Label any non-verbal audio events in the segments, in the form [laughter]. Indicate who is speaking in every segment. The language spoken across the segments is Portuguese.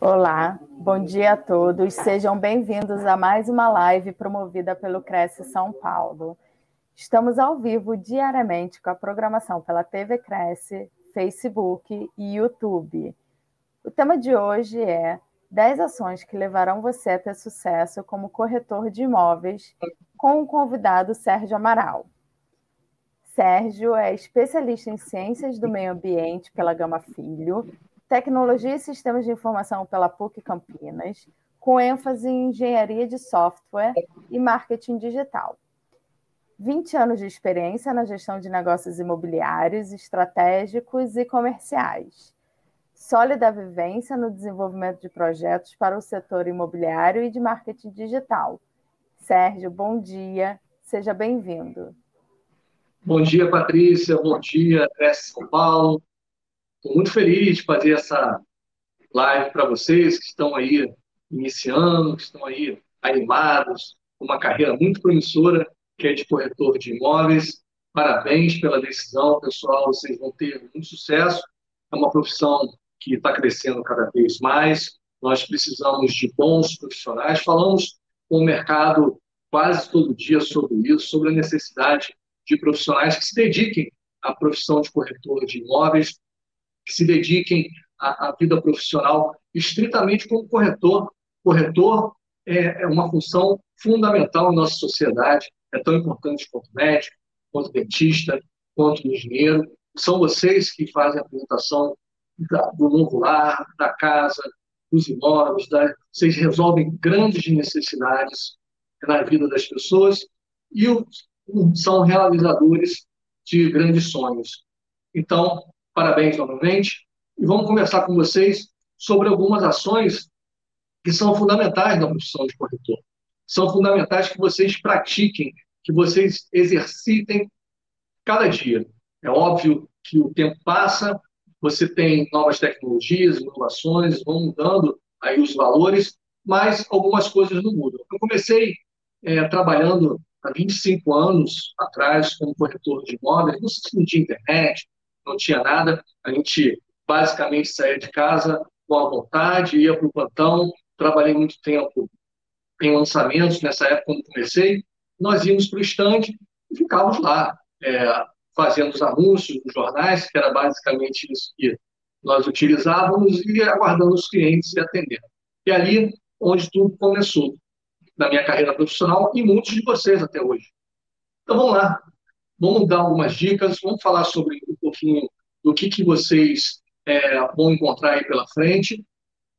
Speaker 1: Olá, bom dia a todos. Sejam bem-vindos a mais uma live promovida pelo Cresce São Paulo. Estamos ao vivo diariamente com a programação pela TV Cresce, Facebook e YouTube. O tema de hoje é 10 ações que levarão você a ter sucesso como corretor de imóveis, com o convidado Sérgio Amaral. Sérgio é especialista em ciências do meio ambiente pela Gama Filho, tecnologia e sistemas de informação pela PUC Campinas, com ênfase em engenharia de software e marketing digital. 20 anos de experiência na gestão de negócios imobiliários, estratégicos e comerciais. Sólida vivência no desenvolvimento de projetos para o setor imobiliário e de marketing digital. Sérgio, bom dia, seja bem-vindo.
Speaker 2: Bom dia, Patrícia. Bom dia, Cresce São Paulo. Estou muito feliz de fazer essa live para vocês que estão aí iniciando, que estão aí animados, uma carreira muito promissora, que é de corretor de imóveis. Parabéns pela decisão, pessoal. Vocês vão ter muito sucesso. É uma profissão que está crescendo cada vez mais. Nós precisamos de bons profissionais. Falamos com o mercado quase todo dia sobre isso, sobre a necessidade de profissionais que se dediquem à profissão de corretor de imóveis, que se dediquem à, à vida profissional estritamente como corretor. Corretor é, é uma função fundamental na nossa sociedade, é tão importante quanto médico, quanto dentista, quanto engenheiro. São vocês que fazem a apresentação da, do novo lar, da casa, dos imóveis, da, vocês resolvem grandes necessidades na vida das pessoas e os são realizadores de grandes sonhos. Então, parabéns novamente e vamos conversar com vocês sobre algumas ações que são fundamentais na profissão de corretor. São fundamentais que vocês pratiquem, que vocês exercitem cada dia. É óbvio que o tempo passa, você tem novas tecnologias, inovações, vão mudando aí os valores, mas algumas coisas não mudam. Eu comecei é, trabalhando há 25 anos atrás como corretor de imóveis, não tinha internet, não tinha nada, a gente basicamente saía de casa com a vontade, ia para o plantão, trabalhei muito tempo em lançamentos, nessa época quando comecei, nós íamos para o estande e ficávamos lá, é, fazendo os anúncios nos jornais, que era basicamente isso que nós utilizávamos, e aguardando os clientes e atendendo. E ali onde tudo começou na minha carreira profissional e muitos de vocês até hoje. Então vamos lá, vamos dar algumas dicas, vamos falar sobre pouquinho do que, que vocês é, vão encontrar aí pela frente,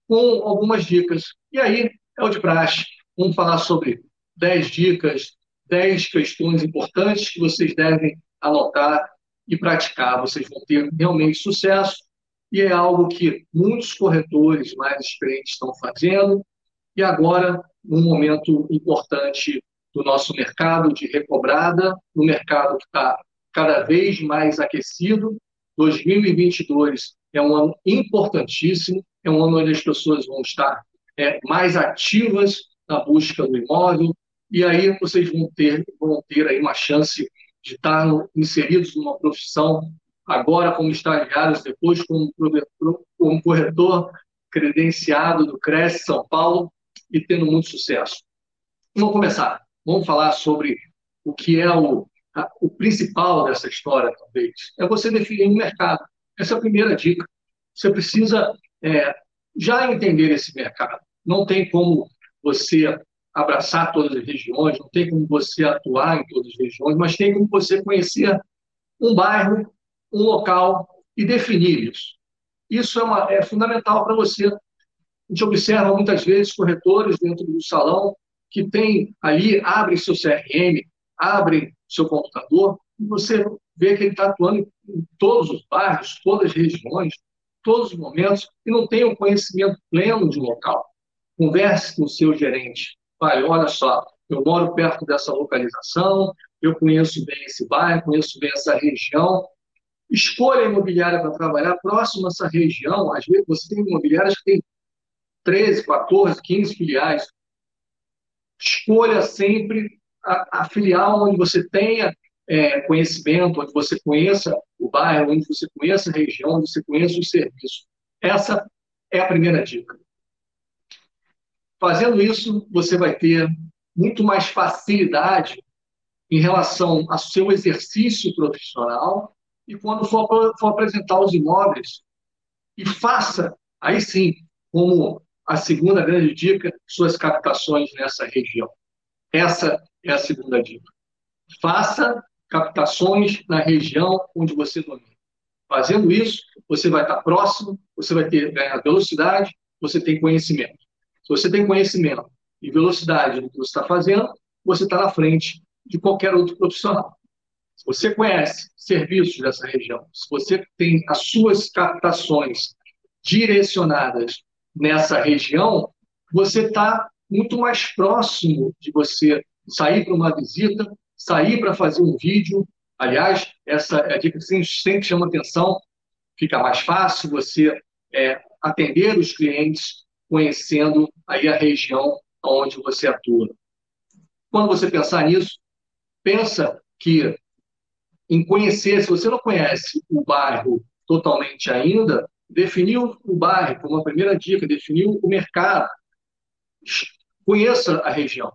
Speaker 2: com algumas dicas. E aí é o de praxe, vamos falar sobre 10 dicas, 10 questões importantes que vocês devem anotar e praticar. Vocês vão ter realmente sucesso e é algo que muitos corretores mais experientes estão fazendo e agora num momento importante do nosso mercado de recobrada, no mercado que está cada vez mais aquecido. 2022 é um ano importantíssimo, é um ano onde as pessoas vão estar é, mais ativas na busca do imóvel, e aí vocês vão ter, vão ter aí uma chance de estar inseridos numa profissão, agora como estagiários, depois como, como corretor credenciado do Cresce São Paulo, e tendo muito sucesso. Vamos começar. Vamos falar sobre o que é o, a, o principal dessa história, talvez. É você definir um mercado. Essa é a primeira dica. Você precisa é, já entender esse mercado. Não tem como você abraçar todas as regiões, não tem como você atuar em todas as regiões, mas tem como você conhecer um bairro, um local e definir isso. Isso é, uma, é fundamental para você a gente observa muitas vezes corretores dentro do salão que tem ali, abrem seu CRM, abrem seu computador, e você vê que ele está atuando em todos os bairros, todas as regiões. todos os momentos e não tem o um conhecimento pleno de local. Converse com o seu gerente. Vai, olha só, eu moro perto dessa localização, eu conheço bem esse bairro, conheço bem essa região. Escolha a imobiliária para trabalhar próximo a essa região. Às vezes você tem imobiliárias que tem 13, 14, 15 filiais. Escolha sempre a, a filial onde você tenha é, conhecimento, onde você conheça o bairro, onde você conheça a região, onde você conheça o serviço. Essa é a primeira dica. Fazendo isso, você vai ter muito mais facilidade em relação ao seu exercício profissional e quando for, for apresentar os imóveis. E faça, aí sim, como a segunda grande dica, suas captações nessa região. Essa é a segunda dica. Faça captações na região onde você domina. Fazendo isso, você vai estar próximo, você vai ter ganhar velocidade, você tem conhecimento. Se você tem conhecimento e velocidade do que você está fazendo, você está na frente de qualquer outro profissional. Se você conhece serviços dessa região, se você tem as suas captações direcionadas nessa região, você está muito mais próximo de você sair para uma visita, sair para fazer um vídeo. Aliás, essa é a dica que sempre chama atenção. Fica mais fácil você é, atender os clientes conhecendo aí a região onde você atua. Quando você pensar nisso, pensa que em conhecer, se você não conhece o bairro totalmente ainda, definiu o bairro como a primeira dica, definiu o mercado, conheça a região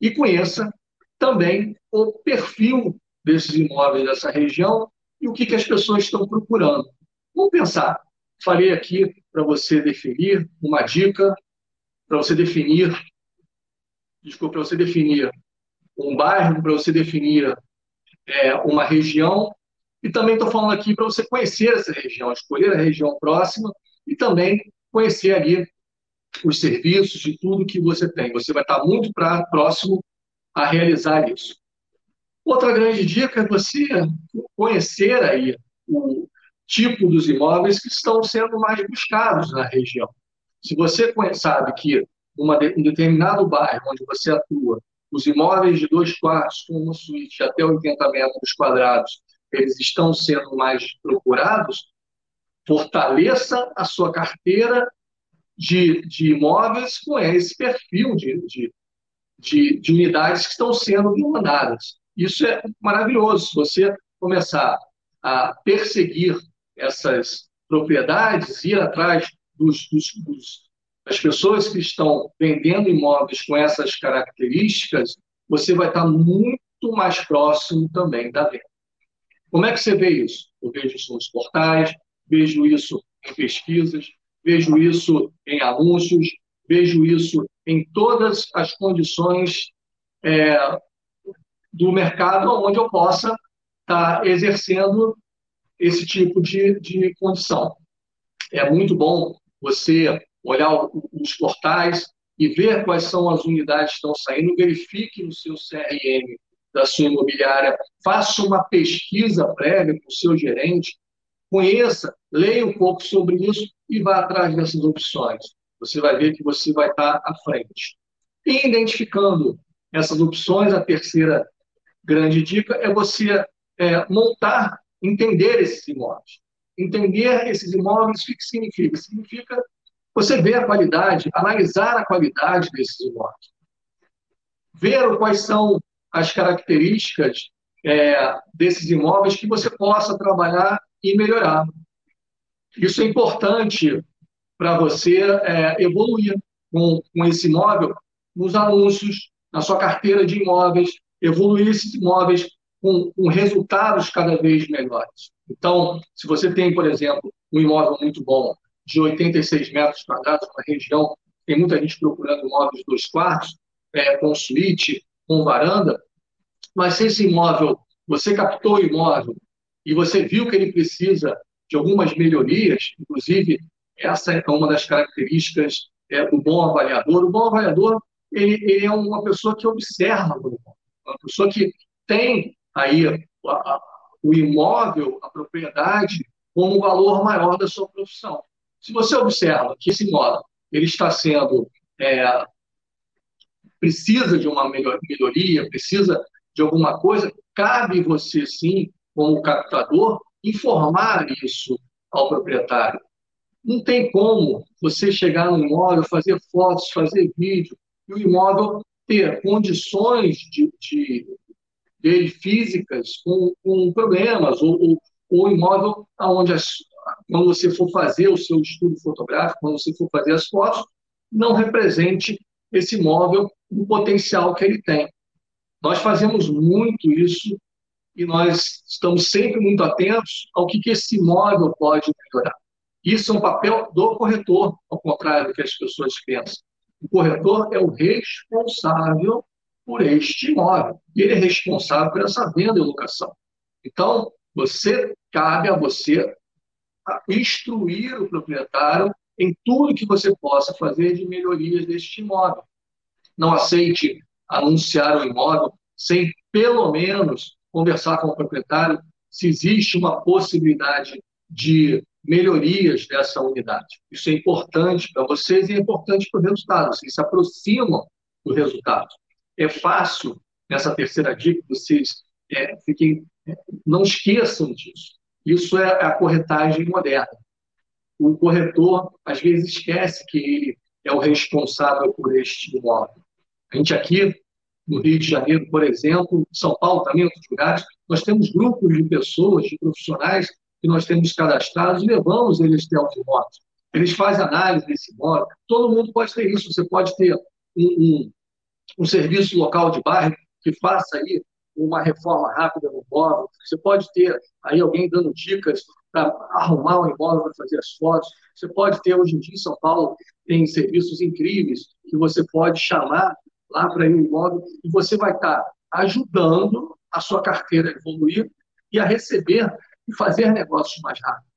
Speaker 2: e conheça também o perfil desses imóveis dessa região e o que, que as pessoas estão procurando. Vamos pensar. Falei aqui para você definir uma dica, para você definir, desculpa, para você definir um bairro, para você definir é, uma região, e também estou falando aqui para você conhecer essa região, escolher a região próxima e também conhecer ali os serviços e tudo que você tem. Você vai estar muito pra, próximo a realizar isso. Outra grande dica é você conhecer aí o tipo dos imóveis que estão sendo mais buscados na região. Se você sabe que uma, um determinado bairro onde você atua, os imóveis de dois quartos com uma suíte até 80 metros quadrados, eles estão sendo mais procurados, fortaleça a sua carteira de, de imóveis com esse perfil de, de, de, de unidades que estão sendo demandadas. Isso é maravilhoso. Se você começar a perseguir essas propriedades, ir atrás dos, dos, dos, das pessoas que estão vendendo imóveis com essas características, você vai estar muito mais próximo também da venda. Como é que você vê isso? Eu vejo isso nos portais, vejo isso em pesquisas, vejo isso em anúncios, vejo isso em todas as condições é, do mercado onde eu possa estar tá exercendo esse tipo de, de condição. É muito bom você olhar os portais e ver quais são as unidades que estão saindo, verifique no seu CRM da sua imobiliária, faça uma pesquisa prévia com o seu gerente, conheça, leia um pouco sobre isso e vá atrás dessas opções. Você vai ver que você vai estar à frente. E identificando essas opções, a terceira grande dica é você é, montar, entender esses imóveis. Entender esses imóveis, o que significa? Significa você ver a qualidade, analisar a qualidade desses imóveis. Ver quais são as características é, desses imóveis que você possa trabalhar e melhorar. Isso é importante para você é, evoluir com, com esse imóvel nos anúncios, na sua carteira de imóveis, evoluir esses imóveis com, com resultados cada vez melhores. Então, se você tem, por exemplo, um imóvel muito bom, de 86 metros quadrados, uma região, tem muita gente procurando imóveis dois quartos, é, com suíte, com varanda, mas se esse imóvel, você captou o imóvel e você viu que ele precisa de algumas melhorias, inclusive essa é uma das características é, do bom avaliador. O bom avaliador ele, ele é uma pessoa que observa uma pessoa que tem aí a, a, o imóvel, a propriedade, como o valor maior da sua profissão. Se você observa que esse imóvel ele está sendo é, precisa de uma melhoria, precisa de alguma coisa, cabe você sim, como captador, informar isso ao proprietário. Não tem como você chegar no imóvel, fazer fotos, fazer vídeo, e o imóvel ter condições de, de físicas com, com problemas, ou, ou imóvel onde as, quando você for fazer o seu estudo fotográfico, quando você for fazer as fotos, não represente esse imóvel o potencial que ele tem. Nós fazemos muito isso e nós estamos sempre muito atentos ao que, que esse imóvel pode melhorar. Isso é um papel do corretor, ao contrário do que as pessoas pensam. O corretor é o responsável por este imóvel. E ele é responsável por essa venda e locação. Então, você cabe a você instruir o proprietário em tudo que você possa fazer de melhorias deste imóvel. Não aceite anunciar o imóvel sem, pelo menos, conversar com o proprietário se existe uma possibilidade de melhorias dessa unidade. Isso é importante para vocês e é importante para o resultado. Vocês se aproximam do resultado. É fácil, nessa terceira dica, vocês é, fiquem, é, não esqueçam disso. Isso é a corretagem moderna. O corretor, às vezes, esquece que ele é o responsável por este imóvel. A gente aqui, no Rio de Janeiro, por exemplo, São Paulo também, outros lugares, nós temos grupos de pessoas, de profissionais que nós temos cadastrados e levamos eles até os imóveis. Eles fazem análise desse imóvel. Todo mundo pode ter isso. Você pode ter um, um, um serviço local de bairro que faça aí uma reforma rápida no imóvel. Você pode ter aí alguém dando dicas para arrumar o imóvel para fazer as fotos. Você pode ter, hoje em dia, em São Paulo, tem serviços incríveis que você pode chamar lá para ir no imóvel e você vai estar ajudando a sua carteira a evoluir e a receber e fazer negócios mais rápidos.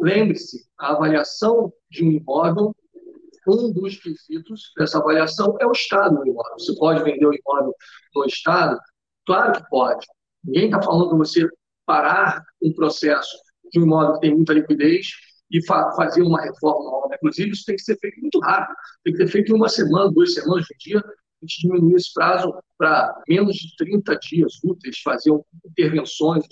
Speaker 2: Lembre-se, a avaliação de um imóvel, um dos quesitos dessa avaliação é o estado do imóvel. Você pode vender o imóvel no estado? Claro que pode. Ninguém está falando para você parar um processo de um imóvel que tem muita liquidez e fa fazer uma reforma nova. Inclusive, isso tem que ser feito muito rápido. Tem que ser feito em uma semana, duas semanas de dia. A gente diminui esse prazo para menos de 30 dias úteis, fazer intervenções,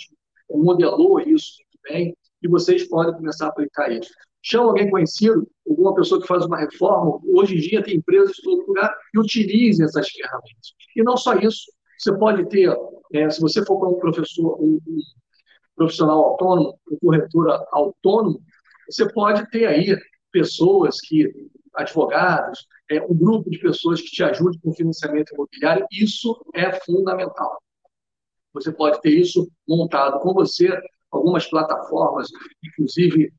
Speaker 2: modelou isso muito bem, e vocês podem começar a aplicar isso. Chama alguém conhecido, alguma pessoa que faz uma reforma. Hoje em dia tem empresas em todo lugar que utilizem essas ferramentas. E não só isso, você pode ter, é, se você for um professor, um, um profissional autônomo, um corretor autônomo, você pode ter aí pessoas que, advogados, é, um grupo de pessoas que te ajudem com financiamento imobiliário. Isso é fundamental. Você pode ter isso montado com você. Algumas plataformas, inclusive,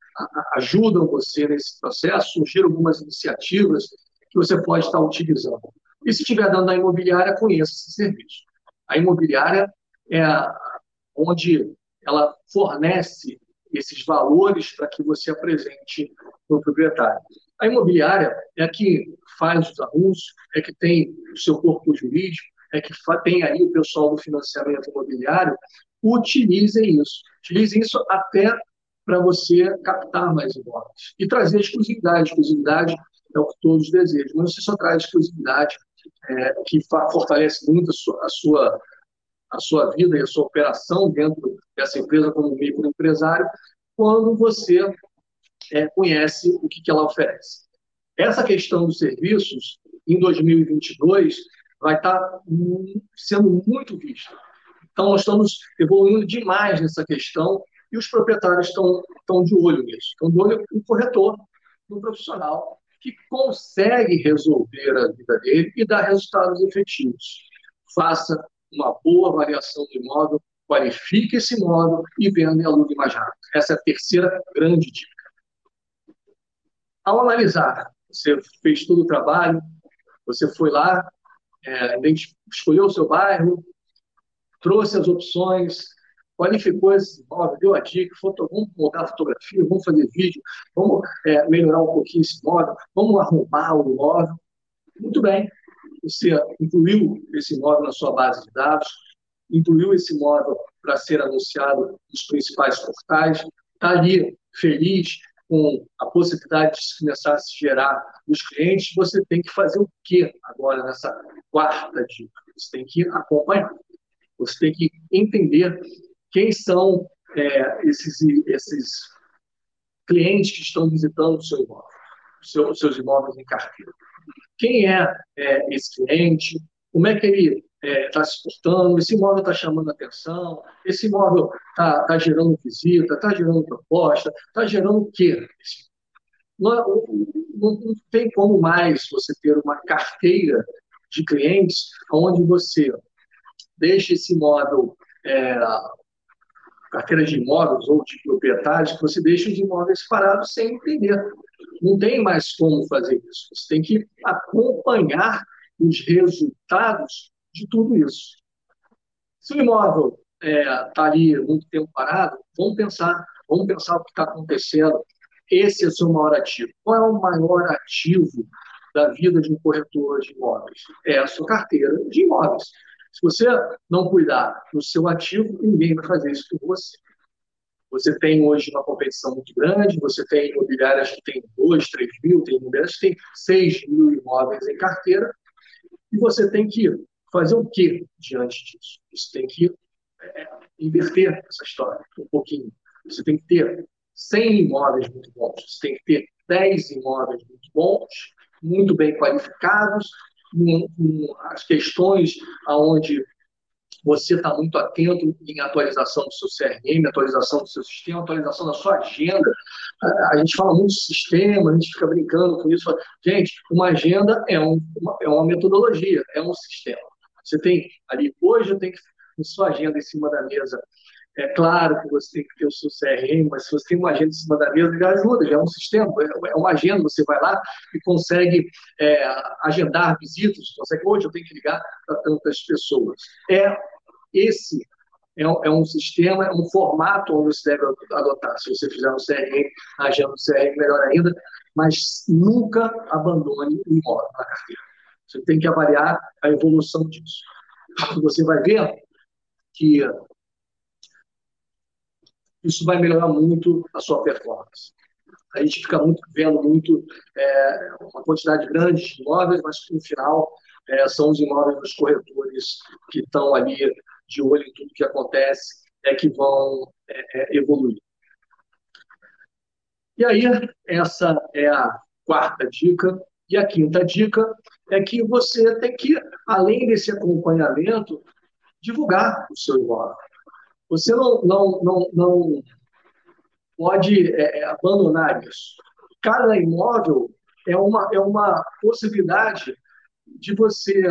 Speaker 2: ajudam você nesse processo. Surgiram algumas iniciativas que você pode estar utilizando. E se estiver dando na imobiliária, conheça esse serviço. A imobiliária é onde ela fornece esses valores para que você apresente para o proprietário. A imobiliária é a que faz os anúncios, é que tem o seu corpo jurídico, é que tem aí o pessoal do financiamento imobiliário, utilizem isso. Utilizem isso até para você captar mais imóveis e trazer exclusividade. Exclusividade é o que todos desejam, mas você só traz exclusividade é, que fortalece muito a sua, a sua, a sua vida e a sua operação dentro dessa empresa como microempresário, quando você é, conhece o que, que ela oferece. Essa questão dos serviços, em 2022, vai estar sendo muito vista. Então, nós estamos evoluindo demais nessa questão e os proprietários estão, estão de olho nisso. Estão de olho no corretor, no profissional, que consegue resolver a vida dele e dar resultados efetivos. Faça uma boa avaliação do imóvel, qualifique esse imóvel e venda e alugue mais rápido. Essa é a terceira grande dica. Ao analisar, você fez todo o trabalho, você foi lá, é, escolheu o seu bairro, trouxe as opções, qualificou esse imóvel, deu a dica, foto, vamos montar a fotografia, vamos fazer vídeo, vamos é, melhorar um pouquinho esse imóvel, vamos arrumar o imóvel. Muito bem, você incluiu esse imóvel na sua base de dados, incluiu esse imóvel para ser anunciado nos principais portais, está ali feliz com a possibilidade de começar a se gerar os clientes, você tem que fazer o quê agora nessa quarta dica? Você tem que acompanhar. Você tem que entender quem são é, esses, esses clientes que estão visitando o seu imóvel, os seus imóveis em carteira. Quem é, é esse cliente? Como é que ele está é, tá se portando, esse imóvel está chamando atenção, esse imóvel está tá gerando visita, está gerando proposta, está gerando o quê? Não, não, não, tem como mais você ter uma carteira de clientes onde você deixa esse imóvel, é, carteira de imóveis ou de proprietários, que você deixa os imóveis parados sem entender. Não tem mais como fazer isso. Você tem que acompanhar os resultados de tudo isso. Se o imóvel está é, tá ali muito tempo parado, vamos pensar, vamos pensar o que está acontecendo. Esse é o seu maior ativo. Qual é o maior ativo da vida de um corretor de imóveis? É a sua carteira de imóveis. Se você não cuidar do seu ativo, ninguém vai fazer isso por você. Você tem hoje uma competição muito grande, você tem imobiliárias que têm 2, 3 mil, tem imobiliárias que têm 6 mil imóveis em carteira, e você tem que fazer o que diante disso? Você tem que é, inverter essa história um pouquinho. Você tem que ter 100 imóveis muito bons, você tem que ter 10 imóveis muito bons, muito bem qualificados, com, com as questões aonde você está muito atento em atualização do seu CRM, atualização do seu sistema, atualização da sua agenda. A, gente fala muito de sistema, a gente fica brincando com isso. Gente, uma agenda é, um, uma, é uma metodologia, é um sistema. Você tem ali, hoje eu tenho que sua agenda em cima da mesa. É claro que você tem que ter o seu CRM, mas se você tem uma agenda em cima da mesa, já ajuda, já é um sistema, é, é uma agenda, você vai lá e consegue é, agendar visitas, consegue, hoje eu tenho que ligar para tantas pessoas. É esse é um, é um, sistema, é um formato onde você deve adotar. Se você fizer um CRM, agenda um CRM, melhor ainda, mas nunca abandone o imóvel na carteira. Você tem que avaliar a evolução disso. Você vai ver que isso vai melhorar muito a sua performance. A gente fica muito, vendo muito é, uma quantidade grande de imóveis, mas no final é, são os imóveis dos corretores que estão ali de olho em tudo que acontece, é que vão é, é evoluir. E aí, essa é a quarta dica. E a quinta dica é que você tem que, além desse acompanhamento, divulgar o seu imóvel. Você não, não, não, não pode é, é, abandonar isso. Cada imóvel é uma, é uma possibilidade de você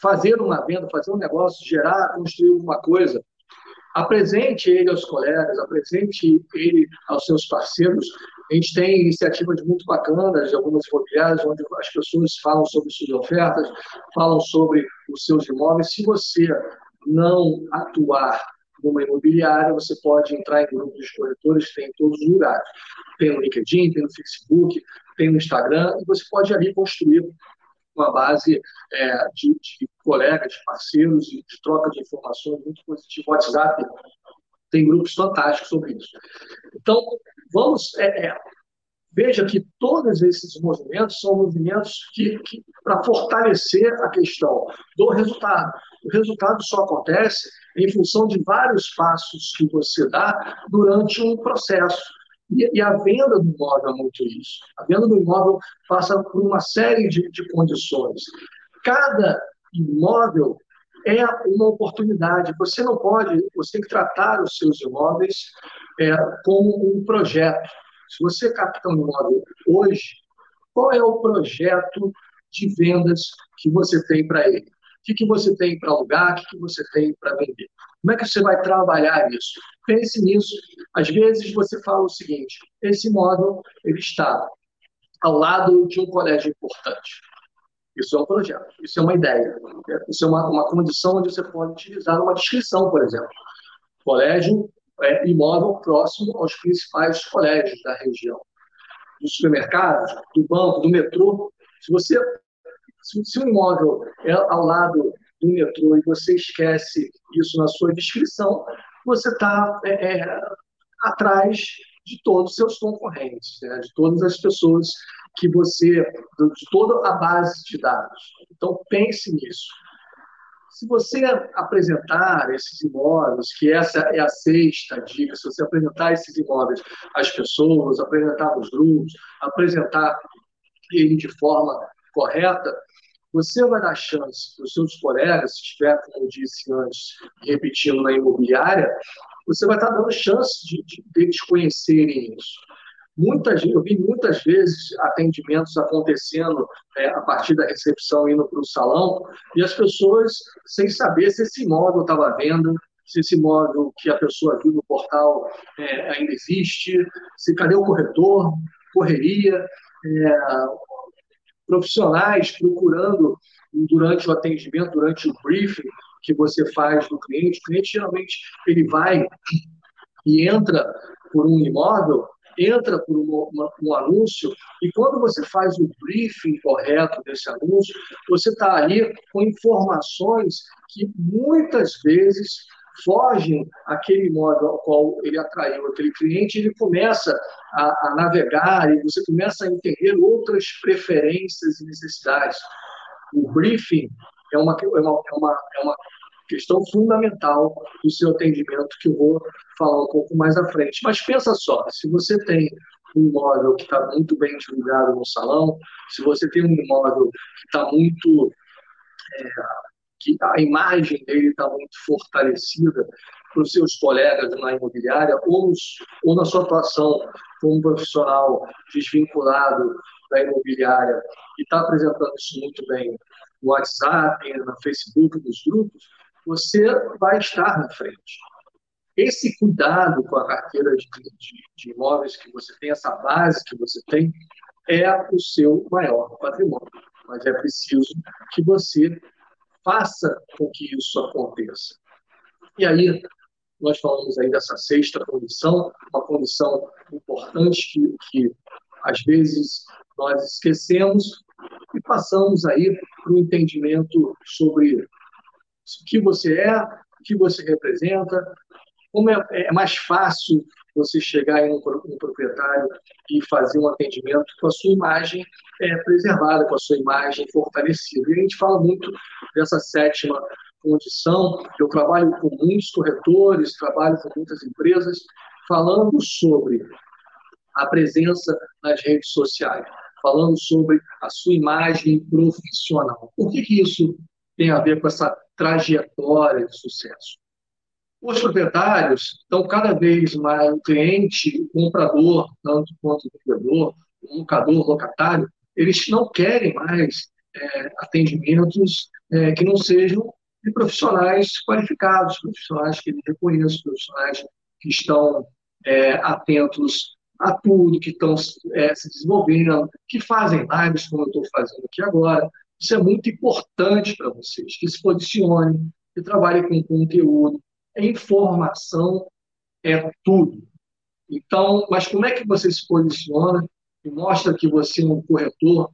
Speaker 2: fazer uma venda, fazer um negócio, gerar, construir alguma coisa. Apresente ele aos colegas, apresente ele aos seus parceiros, a gente tem iniciativas muito bacanas de algumas imobiliárias, onde as pessoas falam sobre suas ofertas, falam sobre os seus imóveis. Se você não atuar numa imobiliária, você pode entrar em grupos de corretores tem em todos os lugares. Tem no LinkedIn, tem no Facebook, tem no Instagram, e você pode ali construir uma base é, de, de, colegas, de parceiros, de, de troca de informações muito positiva. WhatsApp tem grupos fantásticos sobre isso. Então, vamos. É, é, veja que todos esses movimentos são movimentos que, que para fortalecer a questão do resultado. O resultado só acontece em função de vários passos que você dá durante um processo. E, e a venda do imóvel é muito isso. A venda do imóvel passa por uma série de, de condições. Cada imóvel é uma oportunidade. Você não pode, você tem que tratar os seus imóveis é, como um projeto. Se você capta um imóvel hoje, qual é o projeto de vendas que você tem para ele? O que, que você tem para alugar? O que, que você tem para vender? Como é que você vai trabalhar isso? Pense nisso. Às vezes você fala o seguinte: esse imóvel ele está ao lado de um colégio importante. Isso é um projeto, isso é uma ideia, isso é uma, uma condição onde você pode utilizar uma descrição, por exemplo. Colégio é imóvel próximo aos principais colégios da região. Do supermercado, do banco, do metrô. Se você se, o imóvel é ao lado do metrô e você esquece isso na sua descrição, você está é, é, atrás de todos os seus concorrentes, né? de todas as pessoas que você, de toda a base de dados. Então, pense nisso. Se você apresentar esses imóveis, que essa é a sexta dica, se você apresentar esses imóveis às pessoas, apresentar os grupos, apresentar ele de forma correta, você vai dar chance para os seus colegas, se estiver, como eu disse antes, repetindo na imobiliária, você vai estar dando chance de, de, de eles conhecerem isso. Muitas, eu vi muitas vezes atendimentos acontecendo é, a partir da recepção indo para o salão e as pessoas sem saber se esse imóvel estava à venda, se esse imóvel que a pessoa viu no portal é, ainda existe, se cadê o corretor, correria, é, profissionais procurando durante o atendimento, durante o briefing que você faz do cliente. O cliente geralmente ele vai e entra por um imóvel, entra por uma, um anúncio, e quando você faz o briefing correto desse anúncio, você está ali com informações que muitas vezes fogem aquele imóvel ao qual ele atraiu aquele cliente, ele começa a, a, navegar e você começa a entender outras preferências e necessidades. O briefing é uma, é uma, é uma, é uma questão fundamental do seu atendimento que eu vou falar um pouco mais à frente. Mas pensa só, se você tem um imóvel que está muito bem divulgado no salão, se você tem um imóvel que está muito é, que a imagem dele está muito fortalecida para os seus colegas na imobiliária ou, ou na sua atuação como profissional desvinculado da imobiliária e está apresentando isso muito bem no WhatsApp, no Facebook, nos grupos, você vai estar na frente. Esse cuidado com a carteira de, de, de imóveis que você tem, essa base que você tem, é o seu maior patrimônio. Mas é preciso que você faça com que isso aconteça. E aí, nós falamos aí dessa sexta condição, uma condição importante que, que às vezes nós esquecemos e passamos aí para o entendimento sobre o que você é, o que você representa, como é, é mais fácil você chegar em um, um, proprietário e fazer um atendimento com a sua imagem é, preservada, com a sua imagem fortalecida. E a gente fala muito dessa sétima condição. Eu trabalho com muitos corretores, trabalho com muitas empresas, falando sobre a presença nas redes sociais, falando sobre a sua imagem profissional. Por que, que isso tem a ver com essa trajetória de sucesso? Os proprietários estão cada vez mais, o cliente, o comprador, tanto quanto o vendedor, o locador, o locatário, eles não querem mais é, atendimentos é, que não sejam de profissionais qualificados, profissionais que eles reconheçam, profissionais que estão é, atentos a tudo, que estão é, se desenvolvendo, que fazem lives como eu estou fazendo aqui agora. Isso é muito importante para vocês, que se posicione, que trabalhem com conteúdo, informação é tudo. Então, mas como é que você se posiciona e mostra que você é um corretor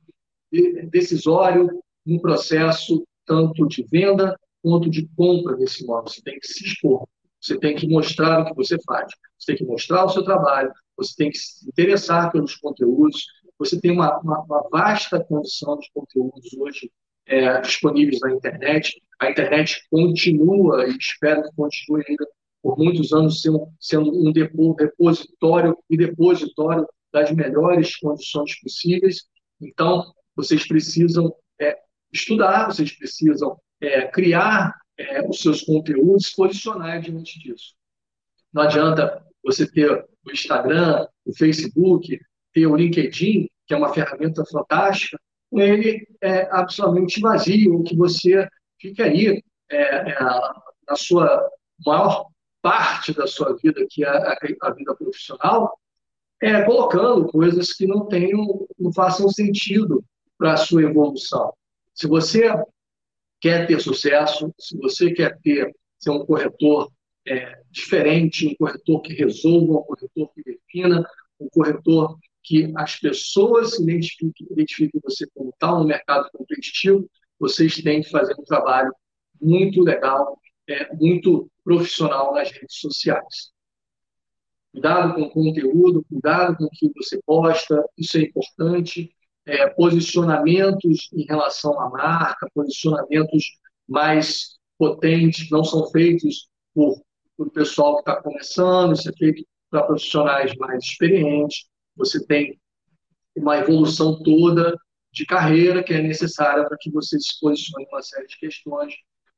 Speaker 2: decisório no processo tanto de venda quanto de compra desse imóvel? Você tem que se expor, você tem que mostrar o que você faz, você tem que mostrar o seu trabalho, você tem que se interessar pelos conteúdos, você tem uma, uma, uma vasta condição de conteúdos hoje é, disponíveis na internet. A internet continua, e espero que continue ainda por muitos anos sendo, um repositório e depositório das melhores condições possíveis. Então, vocês precisam é, estudar, vocês precisam é, criar é, os seus conteúdos, posicionar diante disso. Não adianta você ter o Instagram, o Facebook, ter o LinkedIn, que é uma ferramenta fantástica, com ele é absolutamente vazio, que você fica aí é, é, na sua maior parte da sua vida, que é a, a vida profissional, é, colocando coisas que não tenham, não façam sentido para a sua evolução. Se você quer ter sucesso, se você quer ter ser um corretor é, diferente, um corretor que resolva, um corretor que defina, um corretor que as pessoas se identifiquem, identifiquem você como tal no mercado competitivo, vocês têm que fazer um trabalho muito legal, é, muito profissional nas redes sociais. Cuidado com o conteúdo, cuidado com o que você posta, isso é importante. É, posicionamentos em relação à marca, posicionamentos mais potentes, não são feitos por, por pessoal que está começando, isso é feito para profissionais mais experientes. Você tem uma evolução toda de carreira que é necessária para que você se posicione em uma série de questões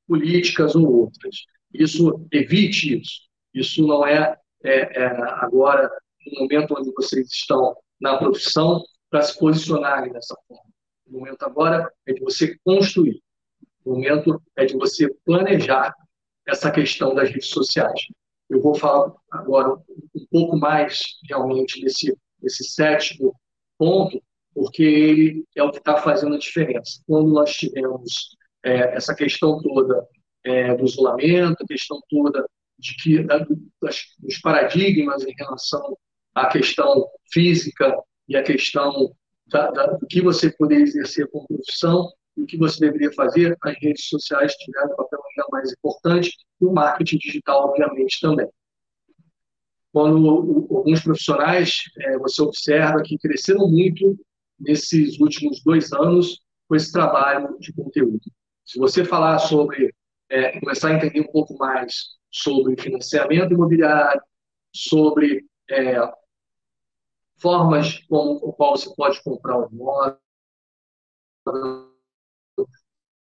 Speaker 2: políticas ou outras. Isso evite isso. Isso não é, é, é agora no momento onde vocês estão na profissão para se posicionarem dessa forma. O momento agora é de você construir. O momento é de você planejar essa questão das redes sociais. Eu vou falar agora um pouco mais realmente desse, desse sétimo ponto, porque ele é o que está fazendo a diferença. Quando nós tivemos é, essa questão toda é, do isolamento, a questão toda de que da, das, dos paradigmas em relação à questão física e a questão da, da, do que você poderia exercer como profissão o que você deveria fazer, as redes sociais tiveram um papel ainda mais importante e o marketing digital, obviamente, também. Quando alguns profissionais, é, você observa que cresceram muito nesses últimos dois anos com esse trabalho de conteúdo. Se você falar sobre, é, começar a entender um pouco mais sobre financiamento imobiliário, sobre é, formas como o qual você pode comprar um imóvel,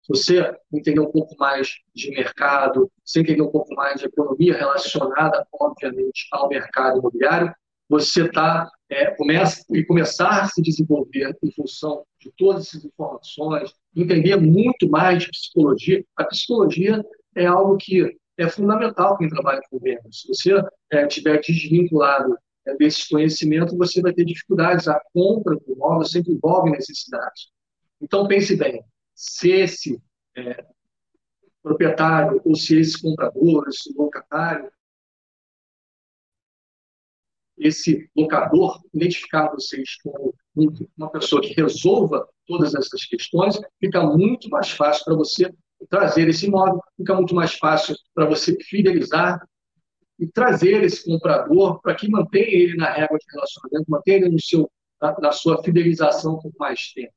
Speaker 2: você entender um pouco mais de mercado, você entender um pouco mais de economia relacionada, obviamente, ao mercado imobiliário, você tá, é, começa, e começar a se desenvolver em função de todas essas informações, entender muito mais de psicologia. A psicologia é algo que é fundamental para quem trabalha com vendas. Se você é, estiver desvinculado é, desses conhecimentos, você vai ter dificuldades. A compra do imóvel sempre envolve necessidades. Então, pense bem, se esse é, proprietário ou se esse comprador, esse locatário, esse locador identificar vocês como uma pessoa que resolva todas essas questões, fica muito mais fácil para você trazer esse imóvel, fica muito mais fácil para você fidelizar e trazer esse comprador para que mantenha ele na régua de relacionamento, mantenha ele no seu, na, na sua fidelização por mais tempo.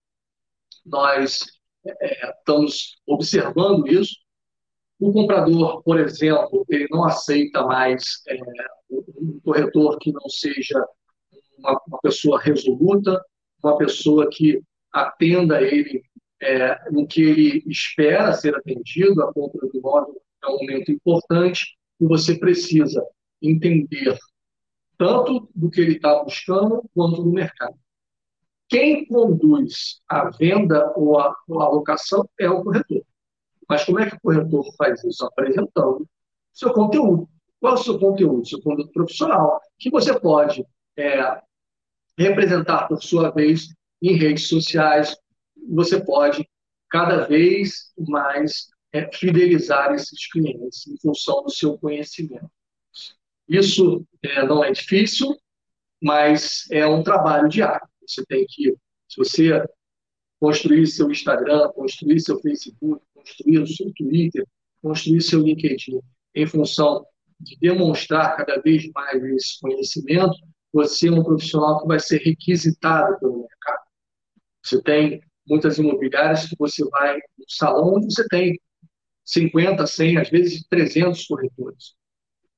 Speaker 2: Nós é, estamos observando isso. O comprador, por exemplo, ele não aceita mais é, um corretor que não seja uma, uma, pessoa resoluta, uma pessoa que atenda ele é, no que ele espera ser atendido. A compra do imóvel é um momento importante e você precisa entender tanto do que ele está buscando quanto do mercado. Quem conduz a venda ou a, ou a locação é o corretor. Mas como é que o corretor faz isso? Apresentando seu conteúdo. Qual é o seu conteúdo? Seu conteúdo profissional, que você pode é, representar, por sua vez, em redes sociais. Você pode, cada vez mais, é, fidelizar esses clientes em função do seu conhecimento. Isso é, não é difícil, mas é um trabalho diário. Você tem que, se você construir seu Instagram, construir seu Facebook, construir o seu Twitter, construir seu LinkedIn em função de demonstrar cada vez mais esse conhecimento, você é um profissional que vai ser requisitado pelo mercado. Você tem muitas imobiliárias que você vai no salão onde você tem 50, 100, às vezes 300 corretores.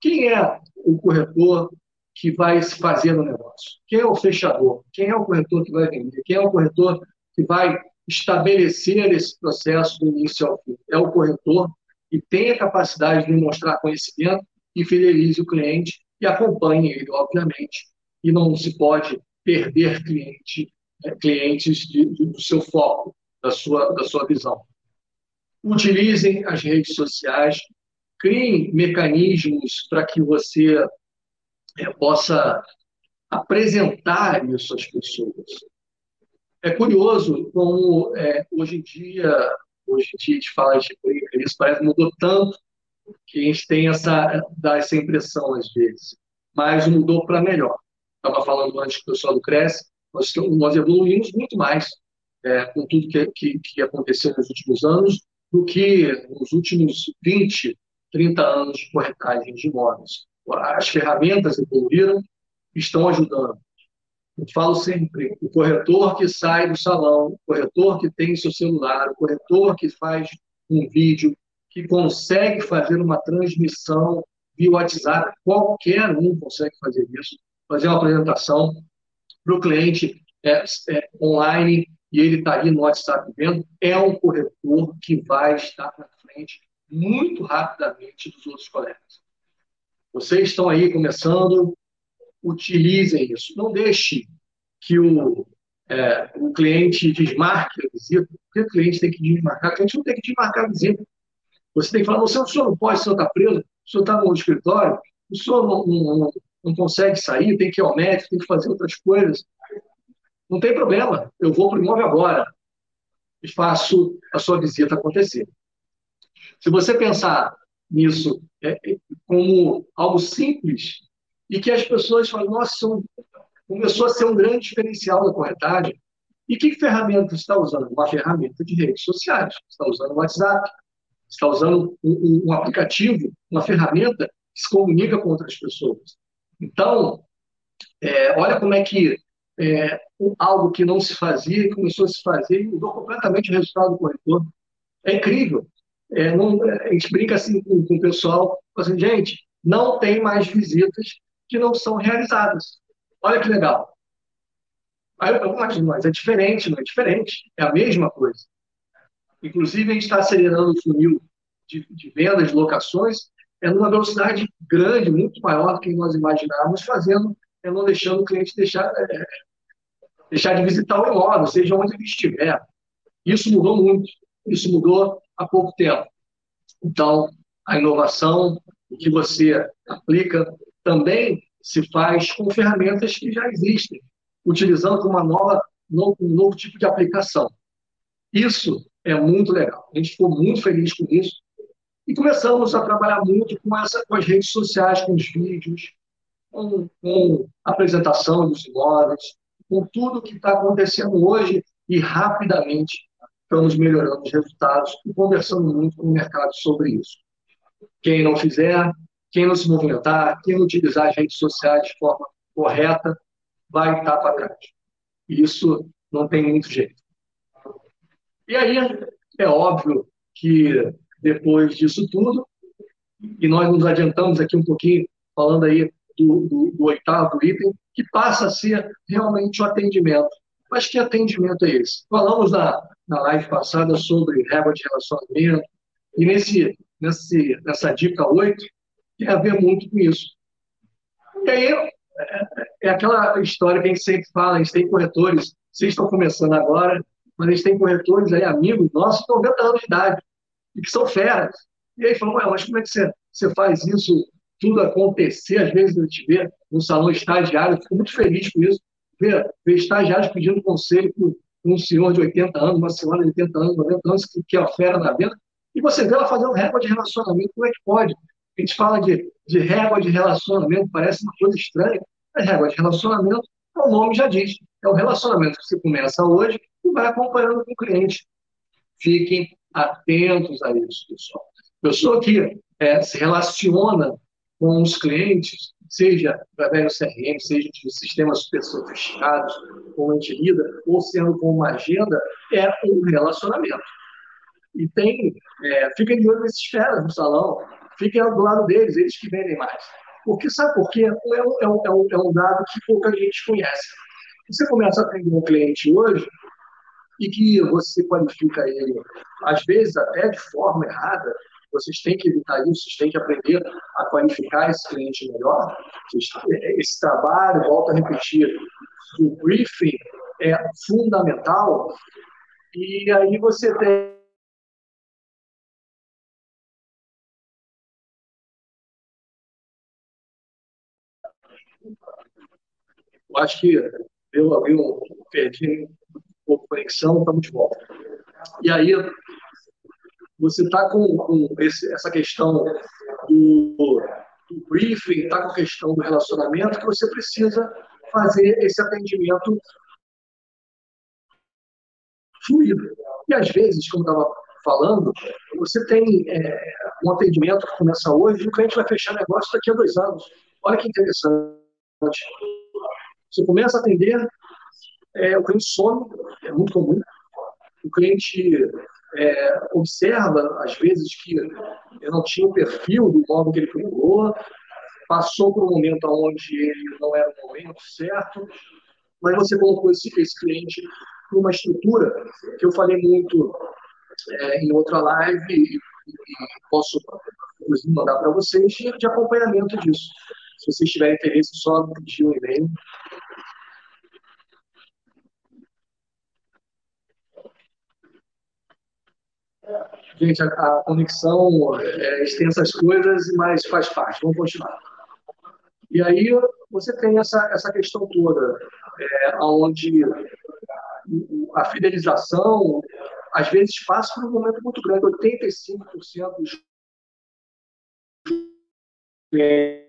Speaker 2: Quem é o corretor que vai se fazer no negócio? Quem é o fechador? Quem é o corretor que vai vender? Quem é o corretor que vai estabelecer esse processo do início ao fim? É o corretor que tem a capacidade de demonstrar conhecimento e fidelize o cliente e acompanhe ele, obviamente. E não se pode perder cliente, é, clientes de, de, do seu foco, da sua, da sua visão. Utilizem as redes sociais, criem mecanismos para que você é, possa apresentar isso às pessoas. É curioso como é, hoje em dia, hoje em dia a gente fala de isso parece que mudou tanto que a gente tem essa, dá essa impressão às vezes, mas mudou para melhor. Estava falando antes com o pessoal do Cresce, nós, nós evoluímos muito mais é, com tudo que, que, que aconteceu nos últimos anos do que nos últimos 20, 30 anos de corretagem de imóveis. as ferramentas evoluíram, estão ajudando. Eu falo sempre, o corretor que sai do salão, o corretor que tem seu celular, o corretor que faz um vídeo, que consegue fazer uma transmissão via WhatsApp, qualquer um consegue fazer isso, fazer uma apresentação para o cliente é, é, online e ele está ali no WhatsApp vendo, é um corretor que vai estar na frente muito rapidamente dos outros colegas. Vocês estão aí começando, utilizem isso. Não deixe que o, é, o cliente desmarque a visita. Por que o cliente tem que desmarcar? O cliente não tem que desmarcar a visita. Você tem que falar, o senhor não pode, o senhor está preso, o senhor está no escritório, o senhor não, não, não consegue sair, tem que ir ao médico, tem que fazer outras coisas. Não tem problema, eu vou para o imóvel agora e faço a sua visita acontecer. Se você pensar nisso é, é como algo simples e que as pessoas falam, nossa, começou a ser um grande diferencial da corretagem. E que ferramenta você está usando? Uma ferramenta de redes sociais. Você está usando o WhatsApp, você está usando um, um, aplicativo, uma ferramenta que se comunica com outras pessoas. Então, é, olha como é que é, algo que não se fazia começou a se fazer e mudou completamente o resultado do corretor. É incrível. É, não, a gente brinca assim com, com o pessoal, assim, gente, não tem mais visitas que não são realizadas. Olha que legal. Aí eu mas, mas é diferente, não é diferente. É a mesma coisa. Inclusive, a gente está acelerando o funil de, de vendas, locações, é numa velocidade grande, muito maior do que nós imaginávamos, fazendo, é não deixando o cliente deixar, é, deixar de visitar o imóvel, seja onde ele estiver. Isso mudou muito. Isso mudou há pouco tempo. Então, a inovação que você aplica também se faz com ferramentas que já existem, utilizando uma nova, um novo tipo de aplicação. Isso é muito legal. A gente ficou muito feliz com isso. E começamos a trabalhar muito com, essa, com as redes sociais, com os vídeos, com, com a apresentação dos imóveis, com tudo que está acontecendo hoje e rapidamente estamos melhorando os resultados e conversando muito com o mercado sobre isso. Quem não fizer, quem não se movimentar, quem não utilizar as redes sociais de forma correta, vai estar para trás. Isso não tem muito jeito. E aí, é óbvio que depois disso tudo, e nós nos adiantamos aqui um pouquinho, falando aí do, do, do oitavo item, que passa a ser realmente o atendimento. Mas que atendimento é esse? Falamos na, na live passada sobre régua de relacionamento, e nesse, nesse, nessa dica 8 tem a ver muito com isso. E aí é, é aquela história que a gente sempre fala, a gente tem corretores, vocês estão começando agora, mas a gente tem corretores aí, amigos nossos, 90 anos de idade, e que são feras. E aí falam, mas como é que você, você faz isso tudo acontecer? Às vezes a gente vê no salão estagiário, eu fico muito feliz com isso, ver, ver estagiários pedindo conselho um senhor de 80 anos, uma senhora de 80 anos, 90 anos, que, que é a fera na venda, e você vê ela fazendo régua de relacionamento, como é que pode? A gente fala de, de régua de relacionamento, parece uma coisa estranha, mas régua de relacionamento, o nome já diz, é o relacionamento que você começa hoje e vai acompanhando com o cliente. Fiquem atentos a isso, pessoal. Pessoa que é, se relaciona com os clientes, seja através do CRM, seja de sistemas super sofisticados, como a gente lida, ou sendo com uma agenda, é um relacionamento. E tem, é, fica de olho nesses feras no salão, fiquem do lado deles, eles que vendem mais. Porque sabe por quê? É um, é um, é um, é um dado que pouca gente conhece. Você começa a atender um cliente hoje e que você qualifica ele, às vezes até de forma errada, vocês têm que evitar isso, vocês têm que aprender a qualificar esse cliente melhor. Esse trabalho, volto a repetir, o briefing é fundamental. E aí você tem Eu acho que eu abri um, perdi um pouco de conexão, estamos de volta. E aí, você está com, com esse, essa questão do, do briefing, está com a questão do relacionamento, que você precisa fazer esse atendimento fluido. E às vezes, como estava falando, você tem é, um atendimento que começa hoje e o cliente vai fechar negócio daqui a dois anos. Olha que interessante. Você começa a atender, é, o cliente some, é muito comum. O cliente é, observa, às vezes, que eu não tinha o perfil do modo que ele procurou, passou por um momento onde ele não era o momento certo, mas você colocou esse, esse cliente numa estrutura que eu falei muito é, em outra live e, e posso, inclusive, mandar para vocês de, de acompanhamento disso. Se vocês tiverem interesse, só pedir um e-mail Gente, a, a conexão é, extensa as coisas, mas faz parte. Vamos continuar. E aí você tem essa, essa questão toda, é, onde a fidelização, às vezes, passa por um momento muito grande. 85% dos clientes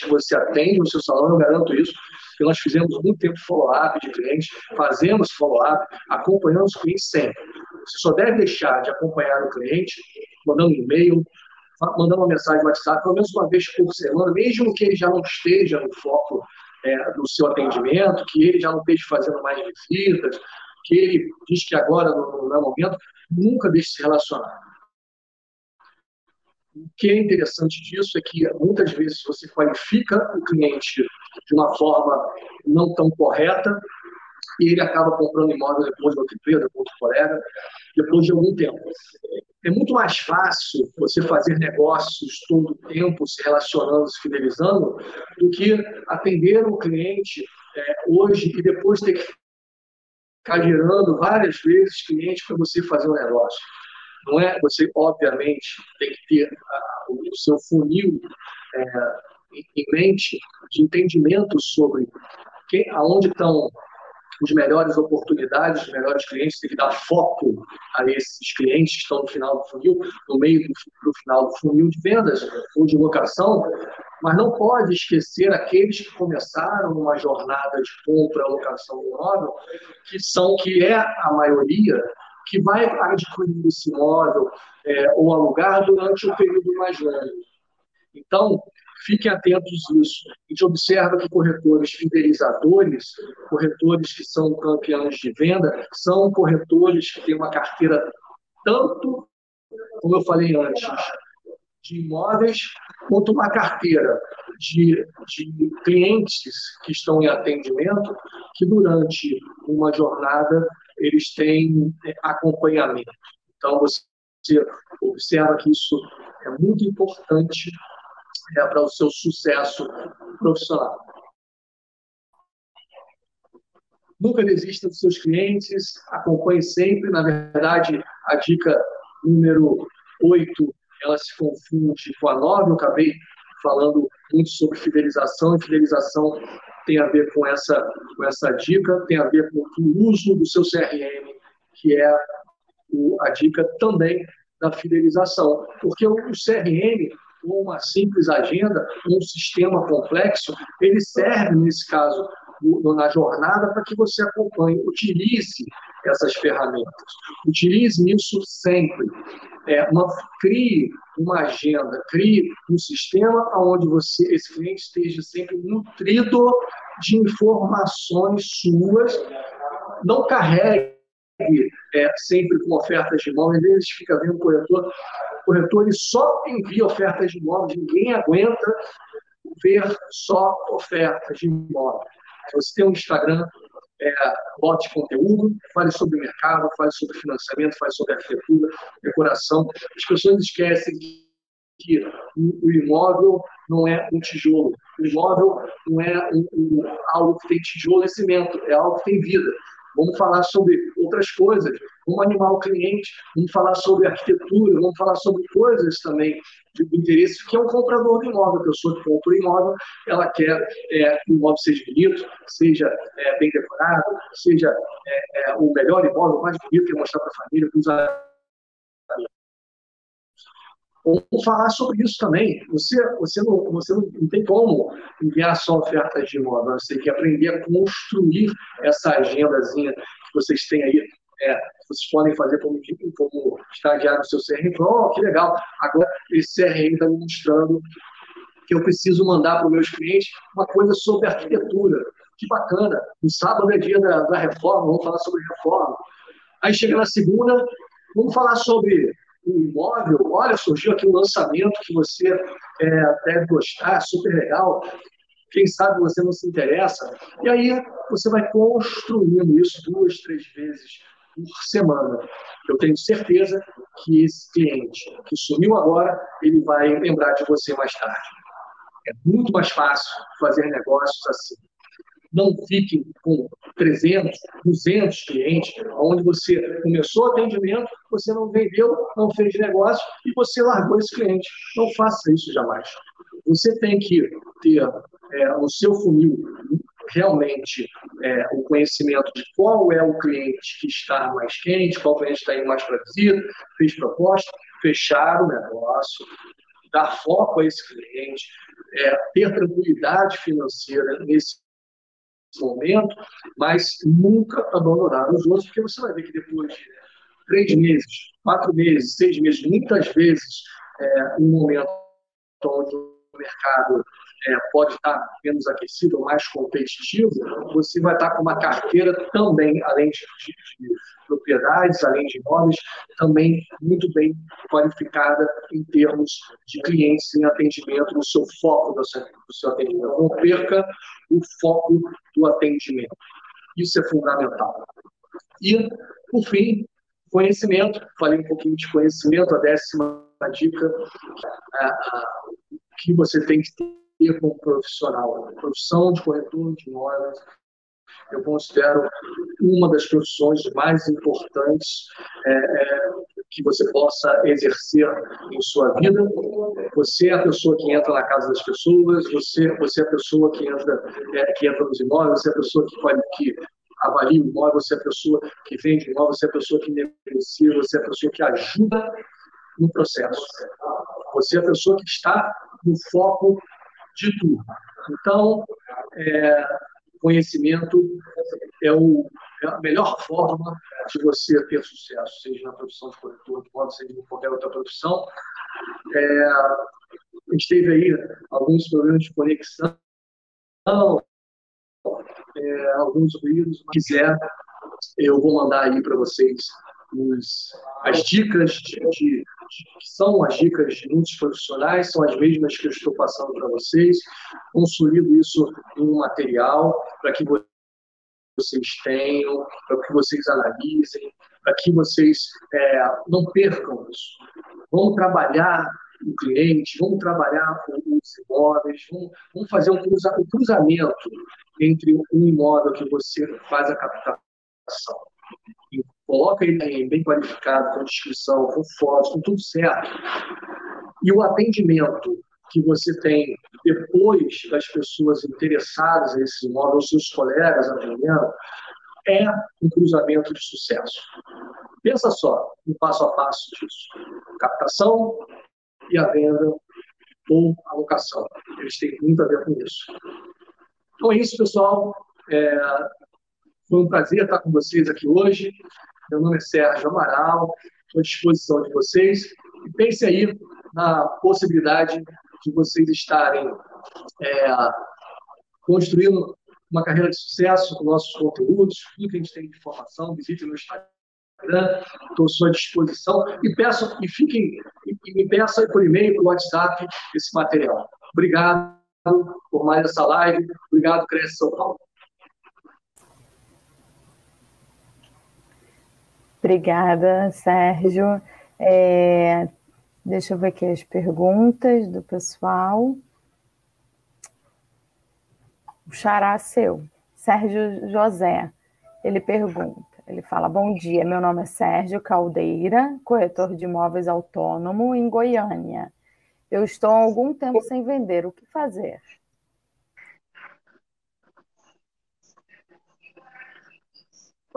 Speaker 2: que você atende no seu salão, eu garanto isso, que nós fizemos muito tempo follow-up de clientes, fazemos follow-up, acompanhamos os clientes sempre. Você só deve deixar de acompanhar o cliente mandando um e-mail, mandando uma mensagem no WhatsApp, pelo menos uma vez por semana, mesmo que ele já não esteja no foco é, do seu atendimento, que ele já não esteja fazendo mais visitas, que ele diz que agora não, é momento, nunca deixe de se relacionar. O que é interessante disso é que muitas vezes você qualifica o cliente de uma forma não tão correta e ele acaba comprando imóvel depois de outra empresa, depois de outro colega, depois de algum tempo. É muito mais fácil você fazer negócios todo o tempo, se relacionando, se fidelizando, do que atender um cliente é, hoje e depois ter que ficar gerando várias vezes clientes para você fazer um negócio. Não é? Você, obviamente, tem que ter o seu funil é, em mente de entendimento sobre quem, aonde estão as melhores oportunidades, os melhores clientes, tem que dar foco a esses clientes que estão no final do funil, no meio do, do final do funil de vendas ou de locação, mas não pode esquecer aqueles que começaram uma jornada de compra, locação de imóvel, que são, que é a maioria, que vai adquirir esse imóvel é, ou alugar durante um período mais longo. Então, Fiquem atentos nisso. A gente observa que corretores fidelizadores, corretores que são campeões de venda, são corretores que têm uma carteira tanto, como eu falei antes, de imóveis, quanto uma carteira de, de clientes que estão em atendimento, que durante uma jornada eles têm acompanhamento. Então, você observa que isso é muito importante para o seu sucesso profissional. Nunca desista dos seus clientes, acompanhe sempre. Na verdade, a dica número 8, ela se confunde com a 9. Eu acabei falando muito sobre fidelização, e fidelização tem a ver com essa, com essa dica, tem a ver com o uso do seu CRM, que é a dica também da fidelização. Porque o CRM uma simples agenda, um sistema complexo, ele serve, nesse caso, na jornada para que você acompanhe, utilize essas ferramentas. Utilize isso sempre. É, uma, crie uma agenda, crie um sistema onde você, esse cliente esteja sempre nutrido de informações suas. Não carregue é, sempre com ofertas de mão, às vezes fica vendo o corretor corretor só envia ofertas de imóveis, ninguém aguenta ver só ofertas de imóveis. Você tem um Instagram, é, bote conteúdo, fale sobre mercado, fale sobre financiamento, fale sobre arquitetura, decoração. As pessoas esquecem que o imóvel não é um tijolo. O imóvel não é um, um, algo que tem tijolo e cimento, é algo que tem vida. Vamos falar sobre outras coisas, vamos animar o cliente, vamos falar sobre arquitetura, vamos falar sobre coisas também de interesse, que é um comprador de imóvel. A pessoa que compra o imóvel, ela quer é, que o imóvel seja bonito, seja é, bem decorado, seja é, é o melhor imóvel, o mais bonito, que mostrar para a família, para os amigos. Vamos falar sobre isso também. Você, você, não, você não, tem como enviar só ofertas de imóvel, você tem que aprender a construir essa agendazinha que vocês têm aí. É, vocês podem fazer como, como estagiário no seu CRM. Oh, que legal, agora esse CRM está me mostrando que eu preciso mandar para os meus clientes uma coisa sobre arquitetura. Que bacana, no sábado é dia da, da reforma, vamos falar sobre reforma. Aí chega na segunda, vamos falar sobre o imóvel. Olha, surgiu aqui um lançamento que você é, deve gostar, super legal quem sabe você não se interessa. E aí você vai construindo isso duas, três vezes por semana. Eu tenho certeza que esse cliente que sumiu agora, ele vai lembrar de você mais tarde. É muito mais fácil fazer negócios assim. Não fiquem com 300, 200 clientes, onde você começou o atendimento, você não vendeu, não fez negócio e você largou esse cliente. Não faça isso jamais. Você tem que ter é, no seu funil realmente é, o conhecimento de qual é o cliente que está mais quente, qual cliente está mais para visita, fez proposta, fechar o negócio, dar foco a esse cliente, é, ter tranquilidade financeira nesse momento, mas nunca abandonar os outros, porque você vai ver que depois de três meses, quatro meses, seis meses, muitas vezes, é, um momento onde o mercado é, pode estar menos aquecido, mais competitivo, você vai estar com uma carteira também, além de, de, de propriedades, além de imóveis, também muito bem qualificada em termos de clientes em atendimento, no seu foco do seu, do seu atendimento. Não perca o foco do atendimento. Isso é fundamental. E, por fim, conhecimento. Falei um pouquinho de conhecimento, a décima dica a, a, que você tem que ter como profissional. A profissão de corretor de imóveis eu considero uma das profissões mais importantes é, é, que você possa exercer em sua vida. Você é a pessoa que entra na casa das pessoas, você, você é a pessoa que entra, é, que entra nos imóveis, você é a pessoa que, que avalia o imóvel, você é a pessoa que vende o imóvel, você é a pessoa que negocia, você é a pessoa que ajuda no processo. Você é a pessoa que está no foco de tudo. Então, é, conhecimento é, o, a melhor forma de você ter sucesso, seja na profissão de corretor de seja em qualquer outra profissão. É, a gente teve aí alguns problemas de conexão, é, alguns ruídos, mas quiser, eu vou mandar aí para vocês os, as dicas de, de, que são as dicas de muitos profissionais, são as mesmas que eu estou passando para vocês. Consolido isso em um material para que vocês tenham, para que vocês analisem, para que vocês é, não percam isso. Vamos trabalhar o cliente, vamos trabalhar os imóveis, vamos, vamos fazer um, cruza, um cruzamento entre um imóvel que você faz a captação coloca ele bem qualificado, com descrição, com fotos, com tudo certo. E o atendimento que você tem depois das pessoas interessadas nesse imóvel, seus colegas atendendo, é um cruzamento de sucesso. Pensa só no passo a passo disso: captação e a venda ou a locação. Eles têm muito a ver com isso. Então é isso, pessoal. É, foi um prazer estar com vocês aqui hoje. Meu nome é Sérgio Amaral, estou à disposição de vocês. E pense aí na possibilidade de vocês estarem é, construindo uma carreira de sucesso com nossos conteúdos, tudo que a gente tem de informação, visite no Instagram, estou à sua disposição e peço e fiquem e me peça por e-mail, por WhatsApp esse material. Obrigado por mais essa live, obrigado Cresce São Paulo.
Speaker 1: Obrigada, Sérgio. É, deixa eu ver aqui as perguntas do pessoal. O xará seu, Sérgio José. Ele pergunta, ele fala, bom dia, meu nome é Sérgio Caldeira, corretor de imóveis autônomo em Goiânia. Eu estou há algum tempo sem vender, o que fazer?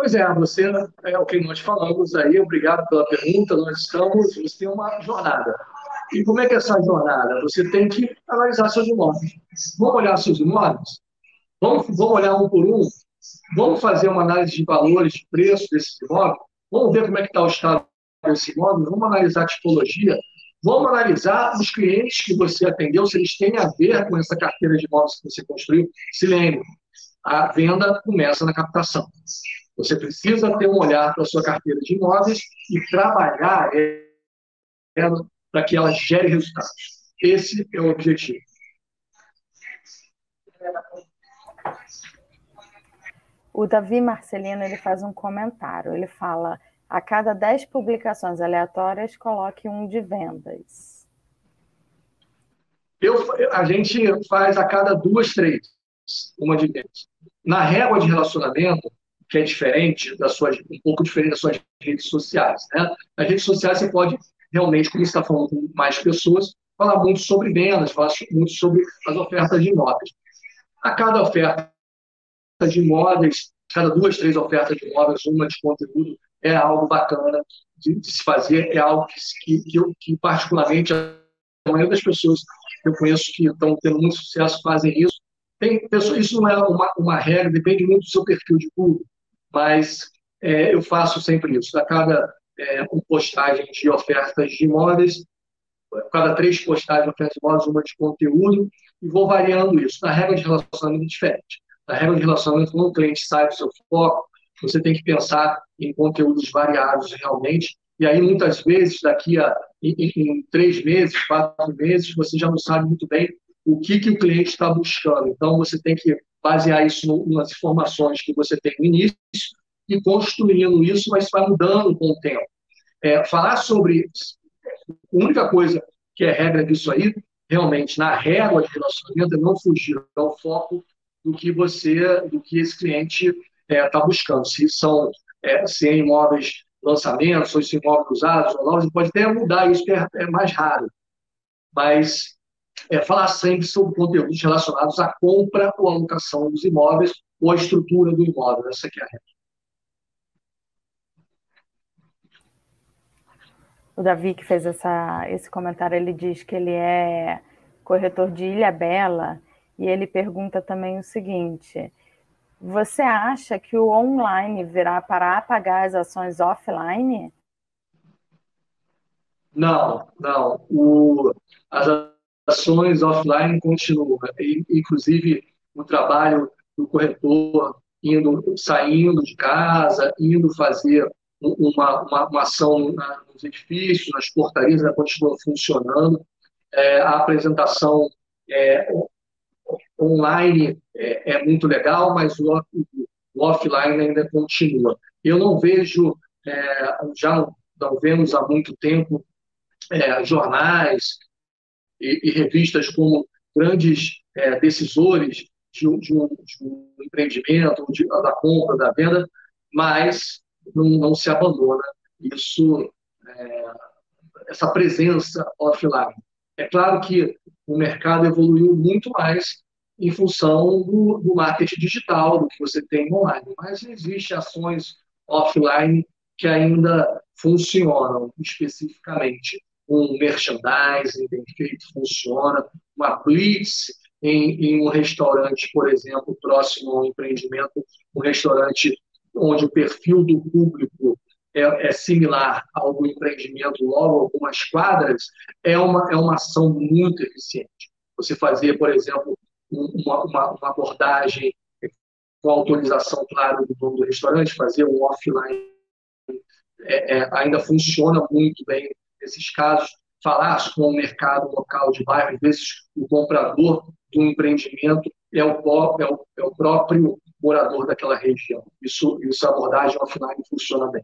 Speaker 2: Pois é, você é o que nós falamos aí, obrigado pela pergunta. Nós estamos, você tem uma jornada. E como é que é essa jornada? Você tem que analisar seus imóveis. Vamos olhar seus imóveis? Vamos, vamos olhar um por um? Vamos fazer uma análise de valores, de preço desses imóveis? vamos ver como é que está o estado desse imóvel, vamos analisar a tipologia, vamos analisar os clientes que você atendeu, se eles têm a ver com essa carteira de imóveis que você construiu. Se lembre, a venda começa na captação. Você precisa ter um olhar para a sua carteira de imóveis e trabalhar ela para que ela gere resultados. Esse é o objetivo.
Speaker 1: O Davi Marcelino ele faz um comentário. Ele fala: a cada 10 publicações aleatórias, coloque um de vendas.
Speaker 2: Eu, a gente faz a cada duas, três, uma de vendas. Na régua de relacionamento, que é diferente da sua, um pouco diferente das suas redes sociais. Né? Nas redes sociais você pode realmente, como está falando com mais pessoas, falar muito sobre vendas, falar muito sobre as ofertas de imóveis. A cada oferta de imóveis, cada duas, três ofertas de imóveis, uma de conteúdo, é algo bacana de, de se fazer, é algo que, que, eu, que, particularmente, a maioria das pessoas que eu conheço que estão tendo muito sucesso fazem isso. Tem pessoas, isso não é uma, uma regra, depende muito do seu perfil de público, mas é, eu faço sempre isso. A cada é, uma postagem de ofertas de imóveis, cada três postagens de ofertas de imóveis, uma de conteúdo, e vou variando isso. Na regra de relacionamento é diferente. Na regra de relacionamento, quando o cliente sai do seu foco, você tem que pensar em conteúdos variados realmente, e aí muitas vezes, daqui a em, em três meses, quatro meses, você já não sabe muito bem o que, que o cliente está buscando. Então, você tem que basear isso no, nas informações que você tem no início e construindo isso, mas vai mudando com o tempo. É, falar sobre a única coisa que é regra disso aí, realmente, na régua de relacionamento, é não fugir ao foco do que você, do que esse cliente está é, tá buscando. Se são é, se é imóveis lançamentos, ou se imóveis usados, ou não, pode até mudar isso, que é, é mais raro. Mas é, falar sempre sobre conteúdos relacionados à compra ou alocação dos imóveis ou à estrutura do imóvel. Essa aqui é a regra.
Speaker 1: O Davi que fez essa, esse comentário, ele diz que ele é corretor de Ilha Bela e ele pergunta também o seguinte: você acha que o online virá para apagar as ações offline?
Speaker 2: Não, não. O, as ações offline continuam. Inclusive, o trabalho do corretor indo, saindo de casa, indo fazer uma, uma, uma ação nos edifícios, nas portarias, continua funcionando. É, a apresentação é, online é, é, muito legal, mas o, o, offline ainda continua. Eu não vejo, é, já não vemos há muito tempo, é, jornais e, e, revistas como grandes é, decisores de, de, um, de, um, empreendimento, de, da compra, da venda, mas não, não se abandona isso, é, essa presença offline. É claro que o mercado evoluiu muito mais em função do, do marketing digital, do que você tem online, mas existem ações offline que ainda funcionam especificamente. Um merchandising bem feito funciona, uma blitz em, em, um restaurante, por exemplo, próximo ao empreendimento, um restaurante onde o perfil do público é, é, similar ao do empreendimento logo algumas quadras, é uma, é uma ação muito eficiente. Você fazer, por exemplo, uma, uma, uma abordagem com autorização, claro, do dono do restaurante, fazer um offline é, é, ainda funciona muito bem nesses casos. Falar com o mercado local de bairro, às vezes o comprador do empreendimento é o, é o, é o próprio morador daquela região. Isso, isso a abordagem offline funciona bem.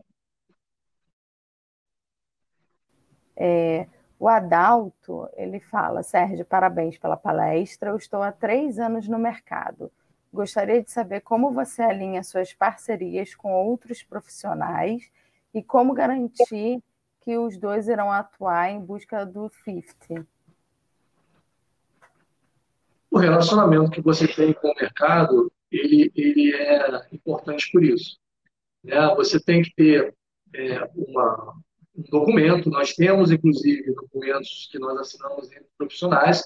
Speaker 1: É, o Adalto, ele fala, Sérgio, parabéns pela palestra, eu estou há três anos no mercado. Gostaria de saber como você alinha suas parcerias com outros profissionais e como garantir que os dois irão atuar em busca do 50.
Speaker 2: O relacionamento que você tem com o mercado, ele, ele é importante por isso. Né? Você tem que ter é, uma, um documento, nós temos, inclusive, documentos que nós assinamos entre profissionais.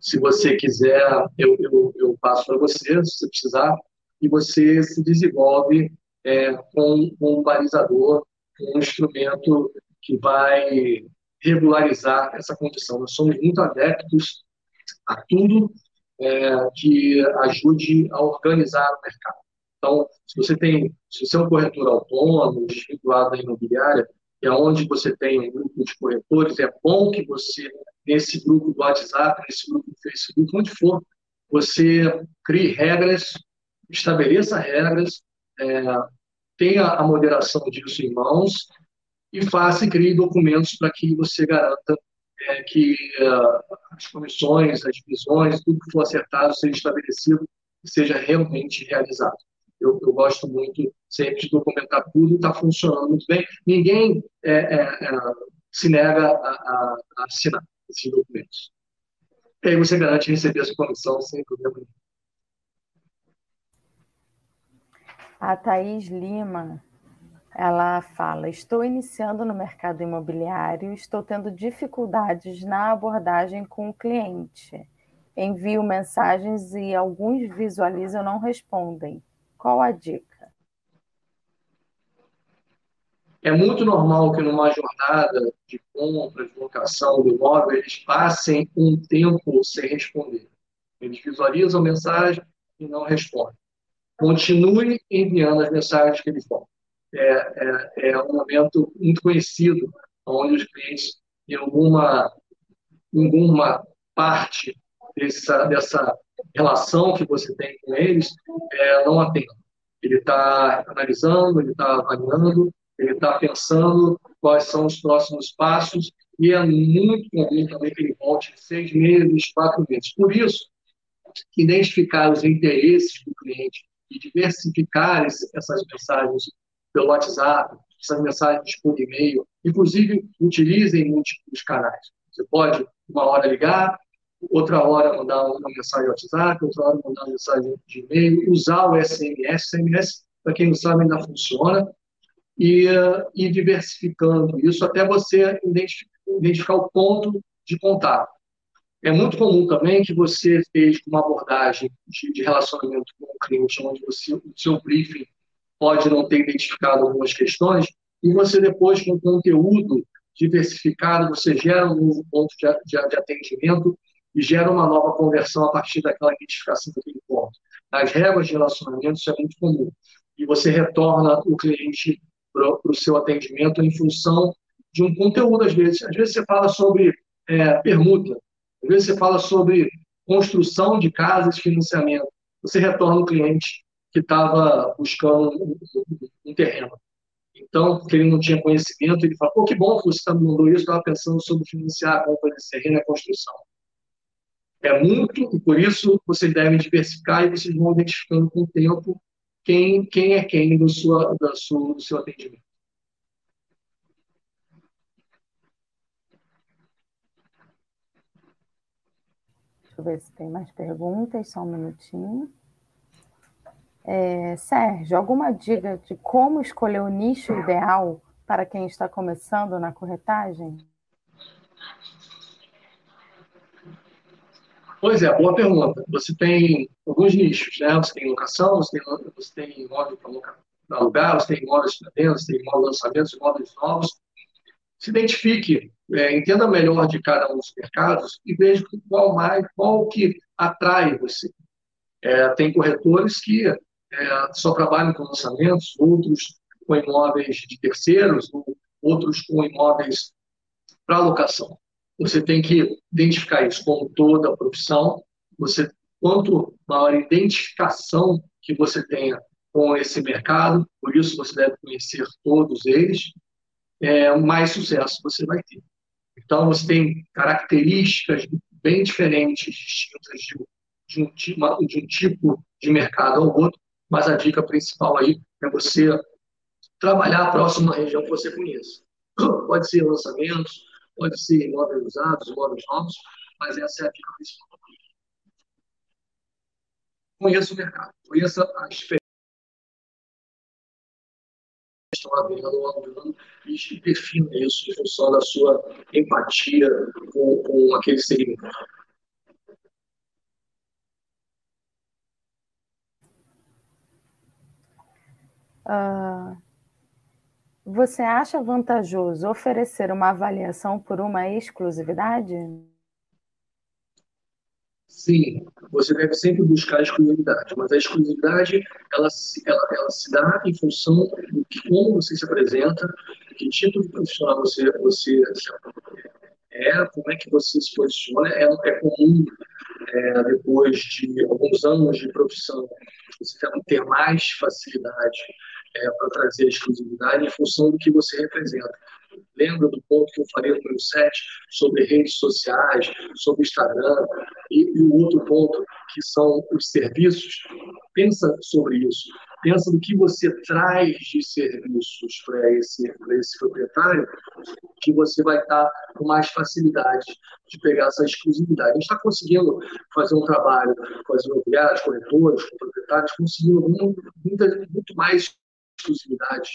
Speaker 2: Se você quiser, eu, eu, eu passo para você, se você precisar, e você se desenvolve é, com, com um balizador um instrumento que vai regularizar essa condição. Nós somos muito adeptos a tudo é, que ajude a organizar o mercado. Então, se você tem, se você é um corretor autônomo, desvinculado da imobiliária, é onde você tem um grupo de corretores, é bom que você, nesse grupo do WhatsApp, nesse grupo do Facebook, onde for, você crie regras, estabeleça regras, é, tenha a moderação disso em mãos e faça e crie documentos para que você garanta é, que uh, as comissões, as divisões, tudo que for acertado seja estabelecido e seja realmente realizado. Eu, eu gosto muito sempre de documentar tudo e está funcionando muito bem. Ninguém é, é, é, se nega a, a, a, assinar esses documentos. E aí você garante receber a sua comissão sem problema nenhum.
Speaker 1: A Thaís Lima ela fala: Estou iniciando no mercado imobiliário, estou tendo dificuldades na abordagem com o cliente. Envio mensagens e alguns visualizam e não respondem. Qual a dica?
Speaker 2: É muito normal que numa jornada de compra, de locação do imóvel, eles passem um tempo sem responder. Eles visualizam a mensagem e não respondem. Continue enviando as mensagens que eles vão é, é, é um momento muito conhecido, onde os clientes, em alguma, alguma parte dessa, dessa relação que você tem com eles, é, não atendem. Ele está analisando, ele está avaliando, ele está pensando quais são os próximos passos, e é muito comum também que ele volte seis meses, quatro meses. Por isso, identificar os interesses do cliente e diversificar essas mensagens pelo WhatsApp, essas mensagens por e-mail. Inclusive, utilizem múltiplos canais. Você pode, uma hora, ligar, outra hora mandar uma mensagem no WhatsApp, outra hora mandar uma mensagem de e-mail, usar o SMS. SMS, para quem não sabe, ainda funciona. E, uh, e diversificando isso até você identificar o ponto de contato. É muito comum também que você fez uma abordagem de, de relacionamento com o cliente, onde você, o seu briefing pode não ter identificado algumas questões, e você depois, com conteúdo diversificado, você gera um novo ponto de, de, de atendimento e gera uma nova conversão a partir daquela identificação daquele ponto. Nas regras de relacionamento, isso é muito comum. E você retorna o cliente para o seu atendimento em função de um conteúdo, às vezes. Às vezes você fala sobre é, permuta, às vezes você fala sobre construção de casas, financiamento. Você retorna o cliente que estava buscando um, um, terreno. Então, porque ele não tinha conhecimento, ele falou, pô, que bom que você tá me mandou isso, estava pensando sobre financiar a compra desse terreno e a construção. É muito, e por isso vocês devem diversificar e vocês vão identificando com o tempo quem, quem é quem do, sua, da sua, do seu atendimento.
Speaker 1: Deixa eu ver se tem mais perguntas, só um minutinho. É, Sérgio, alguma dica de como escolher o nicho ideal para quem está começando na corretagem?
Speaker 2: Pois é, boa pergunta. Você tem alguns nichos, né? Você tem locação, você tem, você tem imóvel para alugar, você tem imóveis para venda, você tem imóveis lançamentos, imóveis novos. Se identifique, é, entenda melhor de cada um dos mercados e veja qual mais, qual que atrai você. É, tem corretores que é, só trabalham com lançamentos, outros com imóveis de terceiros, outros com imóveis para locação. Você tem que identificar isso como toda a profissão. Você, quanto maior identificação que você tenha com esse mercado, por isso você deve conhecer todos eles, é, mais sucesso você vai ter. Então, você tem características bem diferentes, distintas de, de, um, de um tipo de mercado ao outro, mas a dica principal aí é você trabalhar próximo à região que você conheça. [clears throat] Pode ser lançamentos, pode ser imóveis usados, imóveis novos, mas essa é a dica principal. Conheça o mercado, conheça diferenças que estão havendo ao ano e defina isso em função da sua empatia com, com aquele segmento.
Speaker 1: Uh, Você acha vantajoso oferecer uma avaliação por uma exclusividade?
Speaker 2: Sim, você deve sempre buscar a exclusividade, mas a exclusividade ela, ela, ela se dá em função de como você se apresenta, que tipo de profissional você, você é, como é que você se posiciona. É, é comum, é, depois de alguns anos de profissão, você ter mais facilidade é, para trazer a exclusividade em função do que você representa. Lembra do ponto que eu falei no número 7 sobre redes sociais, sobre Instagram e, o outro ponto que são os serviços? Pensa sobre isso. Pensa no que você traz de serviços para esse, esse proprietário, que você vai estar com mais facilidade de pegar essa exclusividade. A gente está conseguindo fazer um trabalho com as imobiliárias, corretores, com proprietários, conseguindo muito, muito mais exclusividades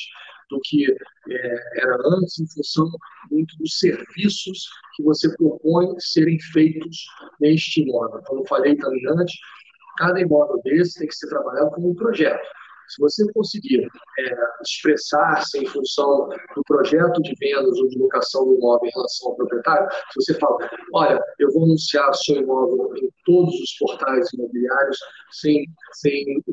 Speaker 2: do que é, era antes, em função muito dos serviços que você propõe serem feitos neste imóvel. Como falei também antes, cada imóvel desse tem que ser trabalhado como um projeto. Se você conseguir é, expressar-se em função do projeto de vendas ou de locação do imóvel em relação ao proprietário, se você fala, olha, eu vou anunciar o seu imóvel em todos os portais imobiliários sem, sem,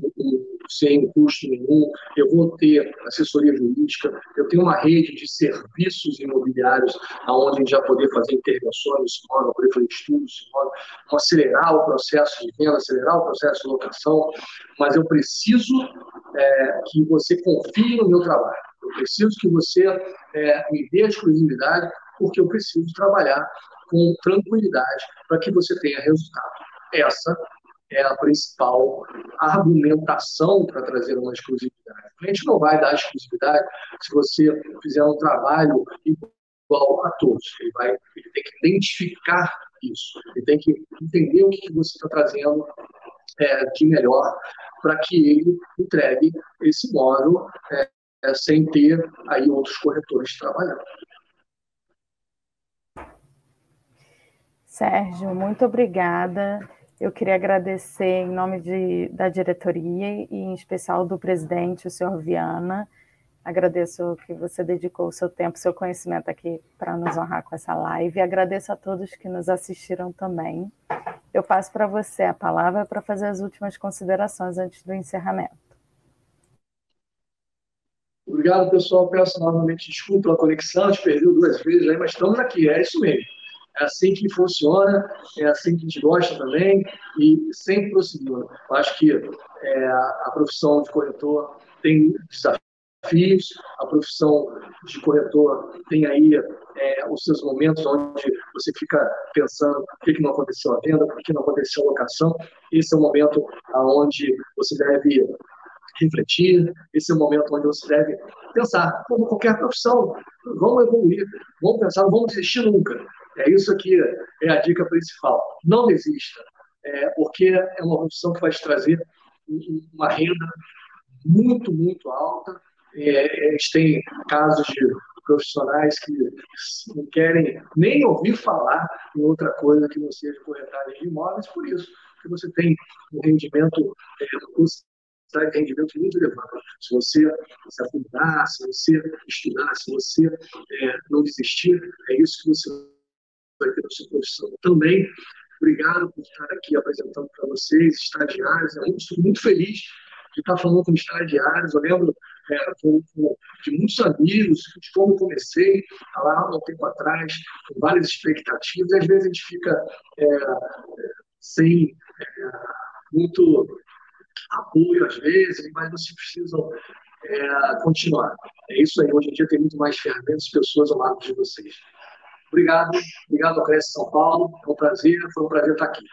Speaker 2: sem custo nenhum, eu vou ter assessoria jurídica, eu tenho uma rede de serviços imobiliários onde a gente já poder fazer intervenções imóvel, poder fazer estudos imóvel, acelerar o processo de venda, acelerar o processo de locação, mas eu preciso é, que você confie no meu trabalho. Eu preciso que você é, me dê exclusividade, porque eu preciso trabalhar com tranquilidade para que você tenha resultado. Essa é a principal argumentação para trazer uma exclusividade. A gente não vai dar exclusividade se você fizer um trabalho igual a todos. Ele, vai, ele tem que identificar isso, ele tem que entender o que você está trazendo é, de melhor para que ele entregue esse módulo é, é, sem ter aí outros corretores trabalhando.
Speaker 1: Sérgio, muito obrigada. Eu queria agradecer em nome de, da diretoria e em especial do presidente, o senhor Viana. Agradeço que você dedicou o seu tempo, seu conhecimento aqui para nos honrar com essa live. Agradeço a todos que nos assistiram também. Eu passo para você a palavra para fazer as últimas considerações antes do encerramento.
Speaker 2: Obrigado, pessoal. Peço novamente desculpa pela conexão, a gente perdeu duas vezes aí, mas estamos aqui, é isso mesmo. É assim que funciona, é assim que a gente gosta também e sempre prosseguindo. Acho que é, a profissão de corretor tem desafios, a profissão de corretor tem aí é, os seus momentos onde você fica pensando por que, que não aconteceu a venda, por que não aconteceu a locação. Esse é o momento onde você deve refletir, esse é o momento onde você deve pensar, como qualquer profissão, vamos evoluir, vamos pensar, não vamos desistir nunca. É isso aqui é a dica principal. Não desista, é, porque é uma profissão que vai te trazer uma renda muito, muito alta. É, gente tem casos de profissionais que não querem nem ouvir falar em outra coisa que não seja corretagem de imóveis, por isso que você tem um rendimento, é, um rendimento muito elevado. Se você se aprofundar, se você estudar, se você é, não desistir, é isso que você vai ter na sua profissão. Também, obrigado por estar aqui apresentando para vocês, estagiários. Eu estou muito feliz de estar falando com estagiários. Eu lembro é, de muitos amigos, de como comecei lá há um tempo atrás, com várias expectativas, e às vezes a gente fica é, sem é, muito apoio, às vezes, mas vocês precisam é, continuar. É isso aí, hoje em dia tem muito mais ferramentas e pessoas ao lado de vocês. Obrigado, obrigado ao Cresce São Paulo, é um prazer, foi um prazer estar aqui.